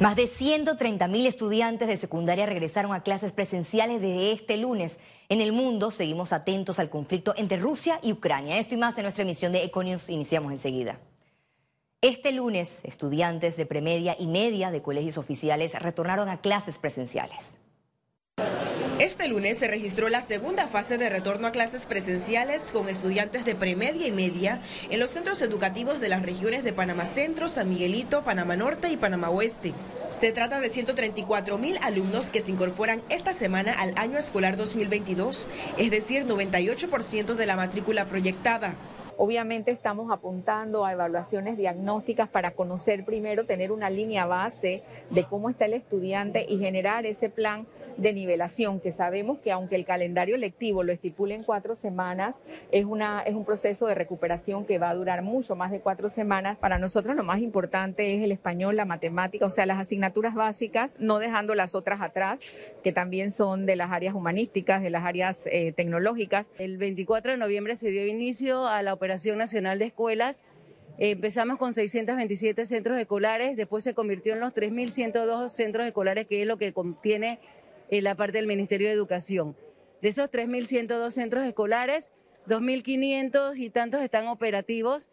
Más de 130.000 estudiantes de secundaria regresaron a clases presenciales desde este lunes. En el mundo seguimos atentos al conflicto entre Rusia y Ucrania. Esto y más en nuestra emisión de Econius. Iniciamos enseguida. Este lunes, estudiantes de premedia y media de colegios oficiales retornaron a clases presenciales. Este lunes se registró la segunda fase de retorno a clases presenciales con estudiantes de premedia y media en los centros educativos de las regiones de Panamá Centro, San Miguelito, Panamá Norte y Panamá Oeste. Se trata de 134 mil alumnos que se incorporan esta semana al año escolar 2022, es decir, 98% de la matrícula proyectada. Obviamente estamos apuntando a evaluaciones diagnósticas para conocer primero, tener una línea base de cómo está el estudiante y generar ese plan de nivelación, que sabemos que aunque el calendario lectivo lo estipule en cuatro semanas, es, una, es un proceso de recuperación que va a durar mucho más de cuatro semanas. Para nosotros lo más importante es el español, la matemática, o sea, las asignaturas básicas, no dejando las otras atrás, que también son de las áreas humanísticas, de las áreas eh, tecnológicas. El 24 de noviembre se dio inicio a la Operación Nacional de Escuelas Empezamos con 627 centros escolares, después se convirtió en los 3.102 centros escolares, que es lo que contiene en la parte del Ministerio de Educación. De esos 3.102 centros escolares, 2.500 y tantos están operativos,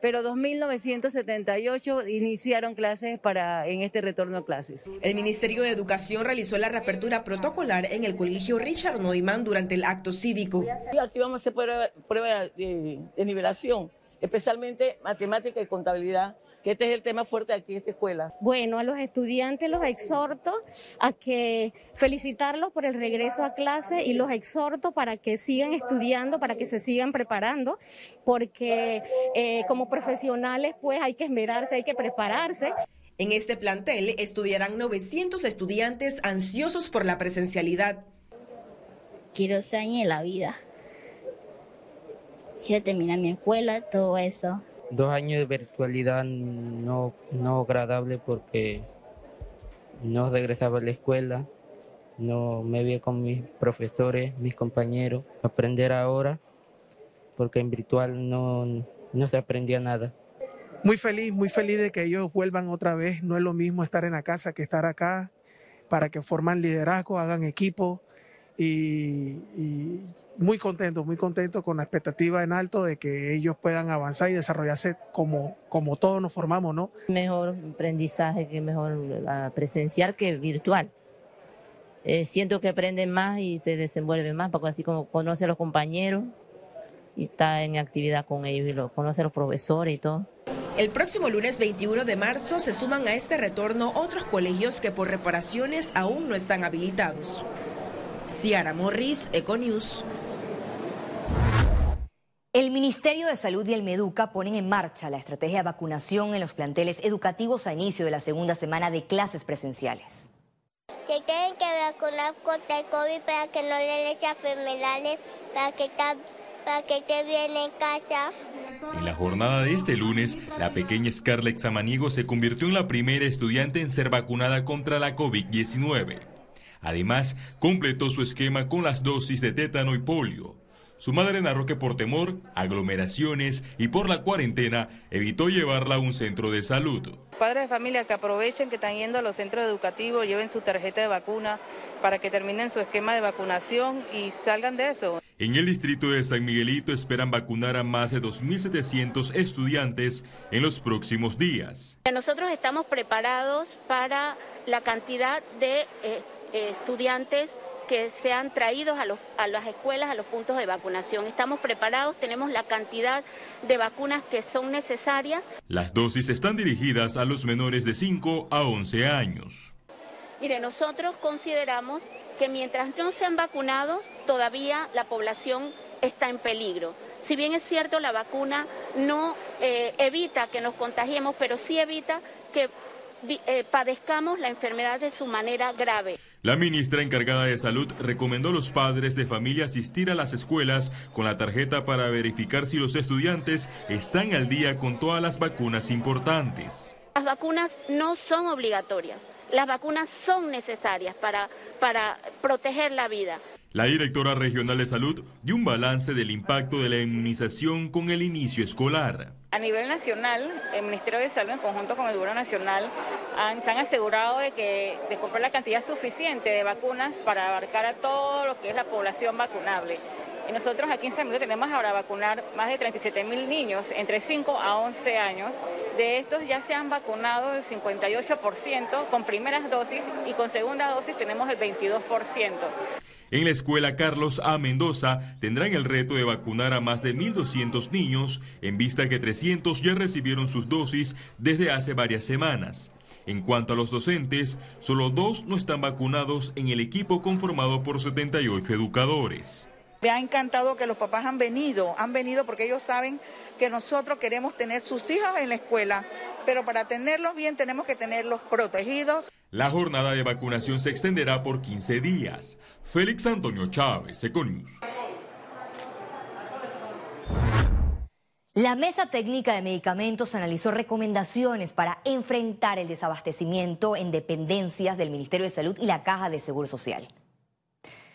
pero 2.978 iniciaron clases para en este retorno a clases. El Ministerio de Educación realizó la reapertura protocolar en el colegio Richard Neumann durante el acto cívico. Aquí vamos a hacer prueba, de nivelación, especialmente matemática y contabilidad que este es el tema fuerte aquí en esta escuela. Bueno, a los estudiantes los exhorto a que felicitarlos por el regreso a clase y los exhorto para que sigan estudiando, para que se sigan preparando, porque eh, como profesionales pues hay que esmerarse, hay que prepararse. En este plantel estudiarán 900 estudiantes ansiosos por la presencialidad. Quiero ser en la vida. Quiero terminar mi escuela, todo eso dos años de virtualidad no, no agradable porque no regresaba a la escuela, no me vi con mis profesores, mis compañeros, aprender ahora, porque en virtual no, no se aprendía nada. Muy feliz, muy feliz de que ellos vuelvan otra vez. No es lo mismo estar en la casa que estar acá, para que forman liderazgo, hagan equipo y, muy contento, muy contento con la expectativa en alto de que ellos puedan avanzar y desarrollarse como, como todos nos formamos, ¿no? Mejor aprendizaje, que mejor presencial que virtual. Eh, siento que aprenden más y se desenvuelven más, porque así como conoce a los compañeros y está en actividad con ellos y lo, conoce a los profesores y todo. El próximo lunes 21 de marzo se suman a este retorno otros colegios que por reparaciones aún no están habilitados. Ciara Morris, Econews. El Ministerio de Salud y el Meduca ponen en marcha la estrategia de vacunación en los planteles educativos a inicio de la segunda semana de clases presenciales. Se tienen que vacunar contra el COVID para que no le des enfermedades, para que, para que esté bien en casa. En la jornada de este lunes, la pequeña Scarlett Samaniego se convirtió en la primera estudiante en ser vacunada contra la COVID-19. Además, completó su esquema con las dosis de tétano y polio. Su madre narró que por temor, aglomeraciones y por la cuarentena evitó llevarla a un centro de salud. Padres de familia que aprovechen que están yendo a los centros educativos, lleven su tarjeta de vacuna para que terminen su esquema de vacunación y salgan de eso. En el distrito de San Miguelito esperan vacunar a más de 2.700 estudiantes en los próximos días. Nosotros estamos preparados para la cantidad de eh, estudiantes que sean traídos a, a las escuelas, a los puntos de vacunación. Estamos preparados, tenemos la cantidad de vacunas que son necesarias. Las dosis están dirigidas a los menores de 5 a 11 años. Mire, nosotros consideramos que mientras no sean vacunados, todavía la población está en peligro. Si bien es cierto, la vacuna no eh, evita que nos contagiemos, pero sí evita que eh, padezcamos la enfermedad de su manera grave. La ministra encargada de salud recomendó a los padres de familia asistir a las escuelas con la tarjeta para verificar si los estudiantes están al día con todas las vacunas importantes. Las vacunas no son obligatorias, las vacunas son necesarias para, para proteger la vida. La directora regional de salud dio un balance del impacto de la inmunización con el inicio escolar. A nivel nacional, el Ministerio de Salud en conjunto con el Gobierno Nacional han, se han asegurado de que de comprar la cantidad suficiente de vacunas para abarcar a todo lo que es la población vacunable. Y nosotros aquí en San Miguel tenemos ahora vacunar más de 37 mil niños entre 5 a 11 años. De estos ya se han vacunado el 58% con primeras dosis y con segunda dosis tenemos el 22%. En la escuela Carlos A. Mendoza tendrán el reto de vacunar a más de 1.200 niños, en vista que 300 ya recibieron sus dosis desde hace varias semanas. En cuanto a los docentes, solo dos no están vacunados en el equipo conformado por 78 educadores. Me ha encantado que los papás han venido, han venido porque ellos saben que nosotros queremos tener sus hijos en la escuela, pero para tenerlos bien tenemos que tenerlos protegidos. La jornada de vacunación se extenderá por 15 días. Félix Antonio Chávez, Econius. La Mesa Técnica de Medicamentos analizó recomendaciones para enfrentar el desabastecimiento en dependencias del Ministerio de Salud y la Caja de Seguro Social.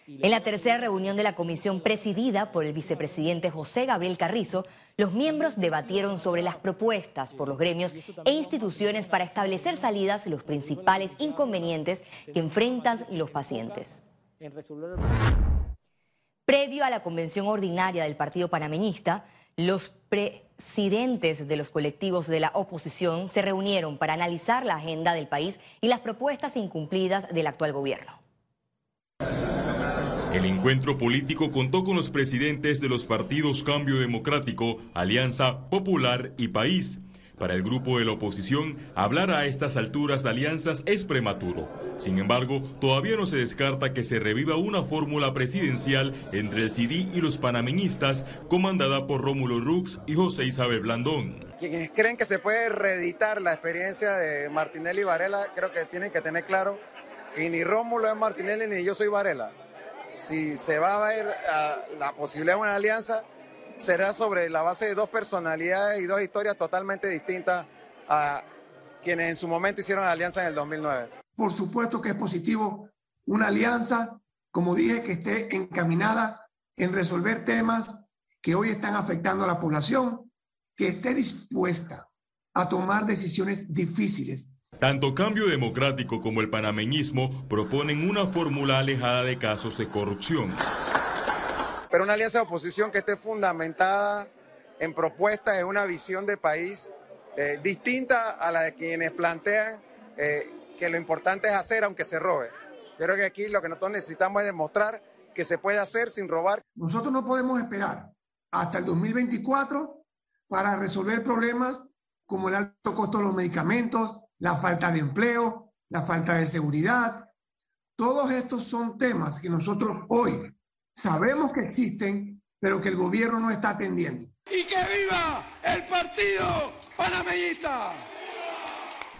En la tercera reunión de la comisión presidida por el vicepresidente José Gabriel Carrizo, los miembros debatieron sobre las propuestas por los gremios e instituciones para establecer salidas los principales inconvenientes que enfrentan los pacientes. Previo a la convención ordinaria del Partido Panameñista, los presidentes de los colectivos de la oposición se reunieron para analizar la agenda del país y las propuestas incumplidas del actual gobierno. El encuentro político contó con los presidentes de los partidos Cambio Democrático, Alianza Popular y País. Para el grupo de la oposición, hablar a estas alturas de alianzas es prematuro. Sin embargo, todavía no se descarta que se reviva una fórmula presidencial entre el CD y los panameñistas, comandada por Rómulo Rux y José Isabel Blandón. Quienes creen que se puede reeditar la experiencia de Martinelli y Varela, creo que tienen que tener claro que ni Rómulo es Martinelli ni yo soy Varela si se va a ver la posibilidad de una alianza, será sobre la base de dos personalidades y dos historias totalmente distintas a quienes en su momento hicieron la alianza en el 2009. Por supuesto que es positivo una alianza, como dije, que esté encaminada en resolver temas que hoy están afectando a la población, que esté dispuesta a tomar decisiones difíciles tanto Cambio Democrático como el panameñismo proponen una fórmula alejada de casos de corrupción. Pero una alianza de oposición que esté fundamentada en propuestas, en una visión de país eh, distinta a la de quienes plantean eh, que lo importante es hacer aunque se robe. Yo creo que aquí lo que nosotros necesitamos es demostrar que se puede hacer sin robar. Nosotros no podemos esperar hasta el 2024 para resolver problemas como el alto costo de los medicamentos, la falta de empleo, la falta de seguridad. Todos estos son temas que nosotros hoy sabemos que existen, pero que el gobierno no está atendiendo. ¡Y que viva el partido panameñista!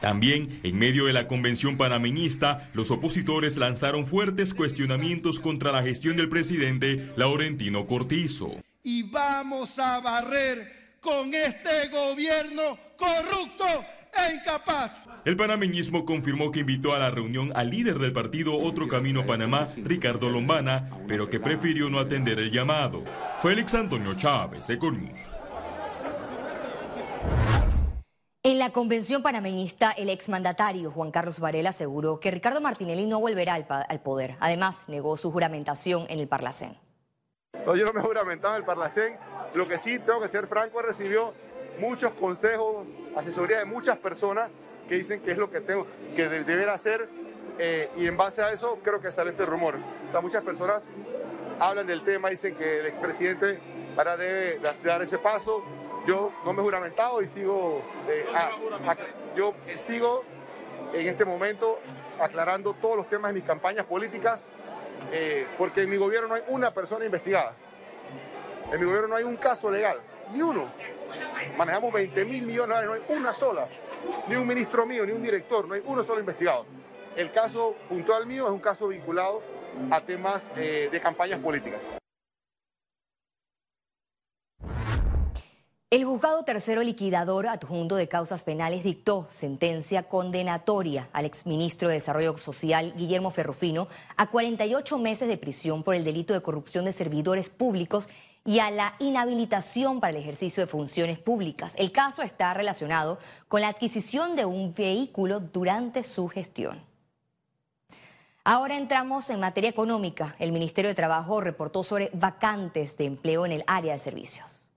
También, en medio de la convención panameñista, los opositores lanzaron fuertes cuestionamientos contra la gestión del presidente Laurentino Cortizo. Y vamos a barrer con este gobierno corrupto e incapaz. El panameñismo confirmó que invitó a la reunión al líder del partido Otro Camino Panamá, Ricardo Lombana, pero que prefirió no atender el llamado. Félix Antonio Chávez, Econius. En la convención panameñista, el exmandatario Juan Carlos Varela aseguró que Ricardo Martinelli no volverá al, poder. Además, negó su juramentación en el Parlacén. No, yo no me he juramentado en el Parlacén. Lo que sí tengo que ser franco, recibió muchos consejos, asesoría de muchas personas que dicen que es lo que tengo que deber hacer eh, y en base a eso creo que sale este rumor. O sea, muchas personas hablan del tema, dicen que el expresidente ahora debe dar ese paso. Yo no me he juramentado y sigo, eh, yo sigo en este momento aclarando todos los temas de mis campañas políticas, eh, porque en mi gobierno no hay una persona investigada. En mi gobierno no hay un caso legal, ni uno. Manejamos 20 mil millones de dólares, no hay una sola ni un ministro mío, ni un director, no hay uno solo investigado. El caso puntual mío es un caso vinculado a temas eh, de campañas políticas. El juzgado tercero liquidador adjunto de causas penales dictó sentencia condenatoria al exministro de Desarrollo Social Guillermo Ferrufino a 48 meses de prisión por el delito de corrupción de servidores públicos y a la inhabilitación para el ejercicio de funciones públicas. El caso está relacionado con la adquisición de un vehículo durante su gestión. Ahora entramos en materia económica. El Ministerio de Trabajo reportó sobre vacantes de empleo en el área de servicios.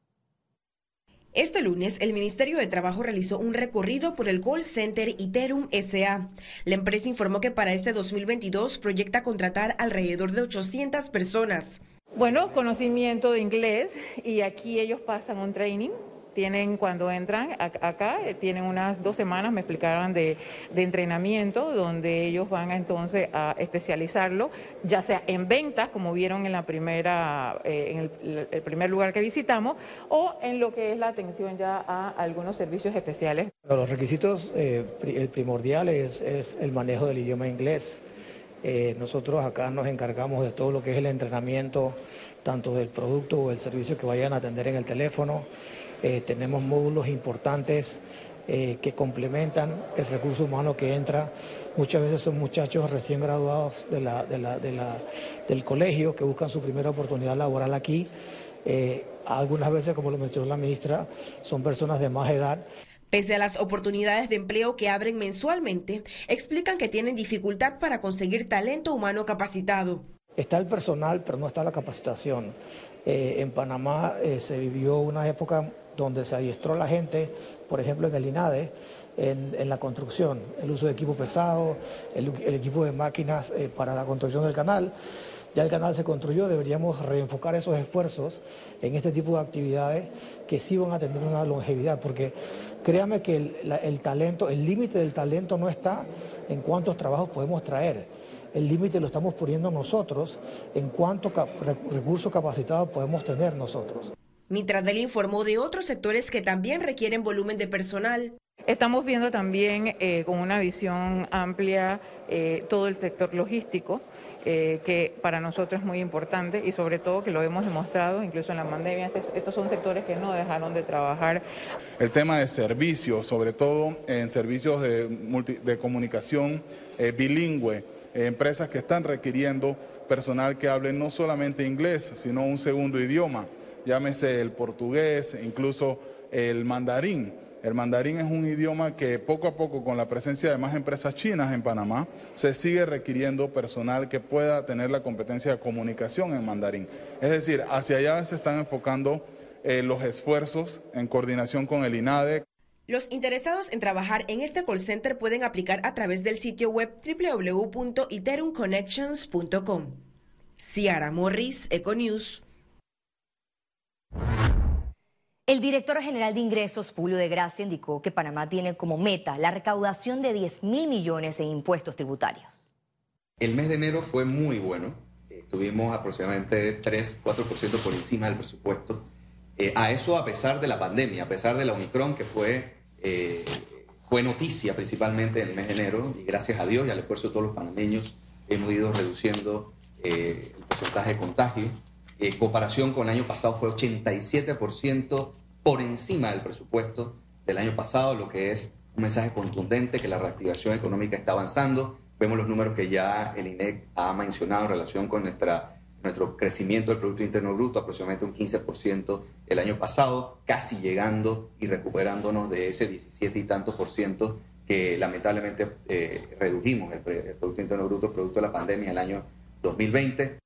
Este lunes, el Ministerio de Trabajo realizó un recorrido por el call center Iterum SA. La empresa informó que para este 2022 proyecta contratar alrededor de 800 personas. Bueno, conocimiento de inglés y aquí ellos pasan un training tienen cuando entran acá, eh, tienen unas dos semanas, me explicaron, de, entrenamiento, donde ellos van entonces a especializarlo, ya sea en ventas, como vieron en la primera, eh, en el, primer lugar que visitamos, o en lo que es la atención ya a algunos servicios especiales. Los requisitos, eh, el primordial es, el manejo del idioma inglés. Nosotros acá nos encargamos de todo lo que es el entrenamiento, tanto del producto o el servicio que vayan a atender en el teléfono. Eh, tenemos módulos importantes eh, que complementan el recurso humano que entra. Muchas veces son muchachos recién graduados del colegio que buscan su primera oportunidad laboral aquí. Eh, algunas veces, como lo mencionó la ministra, son personas de más edad. Pese a las oportunidades de empleo que abren mensualmente, explican que tienen dificultad para conseguir talento humano capacitado. Está el personal, pero no está la capacitación. en Panamá se vivió una época donde se adiestró la gente, por ejemplo en el INADE, en, la construcción, el uso de equipo pesado, el, equipo de máquinas eh, para la construcción del canal. Ya el canal se construyó, deberíamos reenfocar esos esfuerzos en este tipo de actividades que sí van a tener una longevidad, porque créame que el, talento, el límite del talento no está en cuántos trabajos podemos traer. El límite lo estamos poniendo nosotros en cuántos recursos capacitados podemos tener nosotros. Mitradel informó de otros sectores que también requieren volumen de personal. Estamos viendo también eh, con una visión amplia eh, todo el sector logístico, eh, que para nosotros es muy importante y sobre todo que lo hemos demostrado incluso en la pandemia. estos son sectores que no dejaron de trabajar. El tema de servicios, sobre todo en servicios de, de comunicación bilingüe, empresas que están requiriendo personal que hable no solamente inglés, sino un segundo idioma llámese el portugués, incluso el mandarín. El mandarín es un idioma que poco a poco, con la presencia de más empresas chinas en Panamá, se sigue requiriendo personal que pueda tener la competencia de comunicación en mandarín. Es decir, hacia allá se están enfocando eh, los esfuerzos en coordinación con el INADE. Los interesados en trabajar en este call center pueden aplicar a través del sitio web www.iterumconnections.com. Ciara Morris, Econews. El director general de ingresos, Julio de Gracia, indicó que Panamá tiene como meta la recaudación de 10 mil millones en impuestos tributarios. El mes de enero fue muy bueno. Eh, tuvimos aproximadamente 3-4% por encima del presupuesto. Eh, a eso a pesar de la pandemia, a pesar de la Omicron, que fue, eh, fue noticia principalmente en el mes de enero, y gracias a Dios y al esfuerzo de todos los panameños hemos ido reduciendo el porcentaje de contagio. En comparación con el año pasado fue 87% por encima del presupuesto del año pasado, lo que es un mensaje contundente que la reactivación económica está avanzando. Vemos los números que ya el INEC ha mencionado en relación con nuestra, nuestro crecimiento del Producto Interno Bruto, aproximadamente un 15% el año pasado, casi llegando y recuperándonos de ese 17 y tantos por ciento que lamentablemente eh, redujimos el, el Producto Interno Bruto producto de la pandemia el año 2020.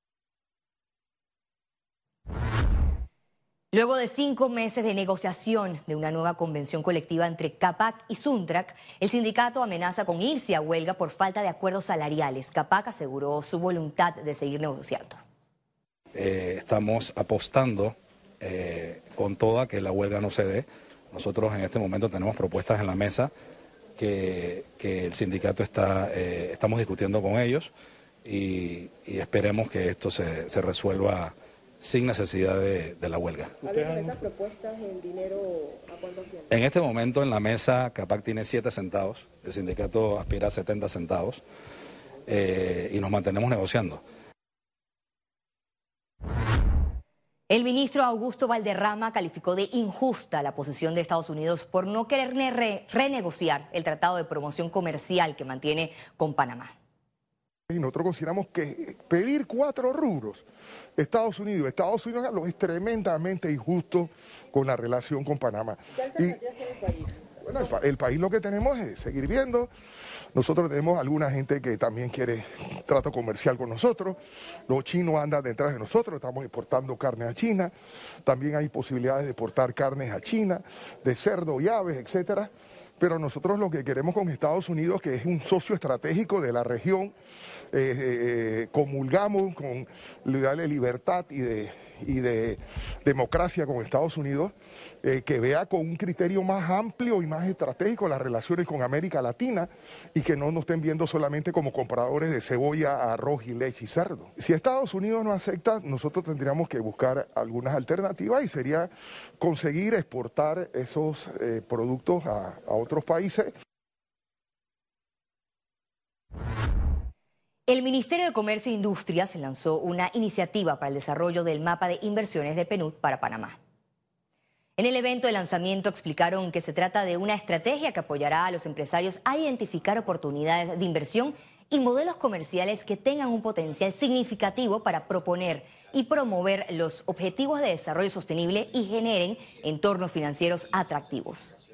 Luego de cinco meses de negociación de una nueva convención colectiva entre CAPAC y Suntrac, el sindicato amenaza con irse a huelga por falta de acuerdos salariales. CAPAC aseguró su voluntad de seguir negociando. Eh, estamos apostando eh, con toda que la huelga no se dé. Nosotros en este momento tenemos propuestas en la mesa que, el sindicato está, eh, estamos discutiendo con ellos y, esperemos que esto se, se resuelva sin necesidad de, la huelga. esas propuestas en dinero a cuánto En este momento en la mesa CAPAC tiene 7 centavos, el sindicato aspira a 70 centavos eh, y nos mantenemos negociando. El ministro Augusto Valderrama calificó de injusta la posición de Estados Unidos por no querer re renegociar el tratado de promoción comercial que mantiene con Panamá. Y nosotros consideramos que pedir cuatro rubros, Estados Unidos, Estados Unidos lo es tremendamente injusto con la relación con Panamá. ¿Qué el país? Bueno, el, el, país lo que tenemos es seguir viendo. Nosotros tenemos alguna gente que también quiere trato comercial con nosotros. Los chinos andan detrás de nosotros, estamos exportando carne a China. También hay posibilidades de exportar carnes a China, de cerdo y aves, etcétera. Pero nosotros lo que queremos con Estados Unidos, que es un socio estratégico de la región, eh, eh, comulgamos con libertad y de, y de democracia con Estados Unidos, eh, que vea con un criterio más amplio y más estratégico las relaciones con América Latina y que no nos estén viendo solamente como compradores de cebolla, arroz y leche y cerdo. Si Estados Unidos no acepta, nosotros tendríamos que buscar algunas alternativas y sería conseguir exportar esos eh, productos a, a otros países. El Ministerio de Comercio e Industrias lanzó una iniciativa para el desarrollo del mapa de inversiones de PNUD para Panamá. En el evento de lanzamiento explicaron que se trata de una estrategia que apoyará a los empresarios a identificar oportunidades de inversión y modelos comerciales que tengan un potencial significativo para proponer y promover los objetivos de desarrollo sostenible y generen entornos financieros atractivos.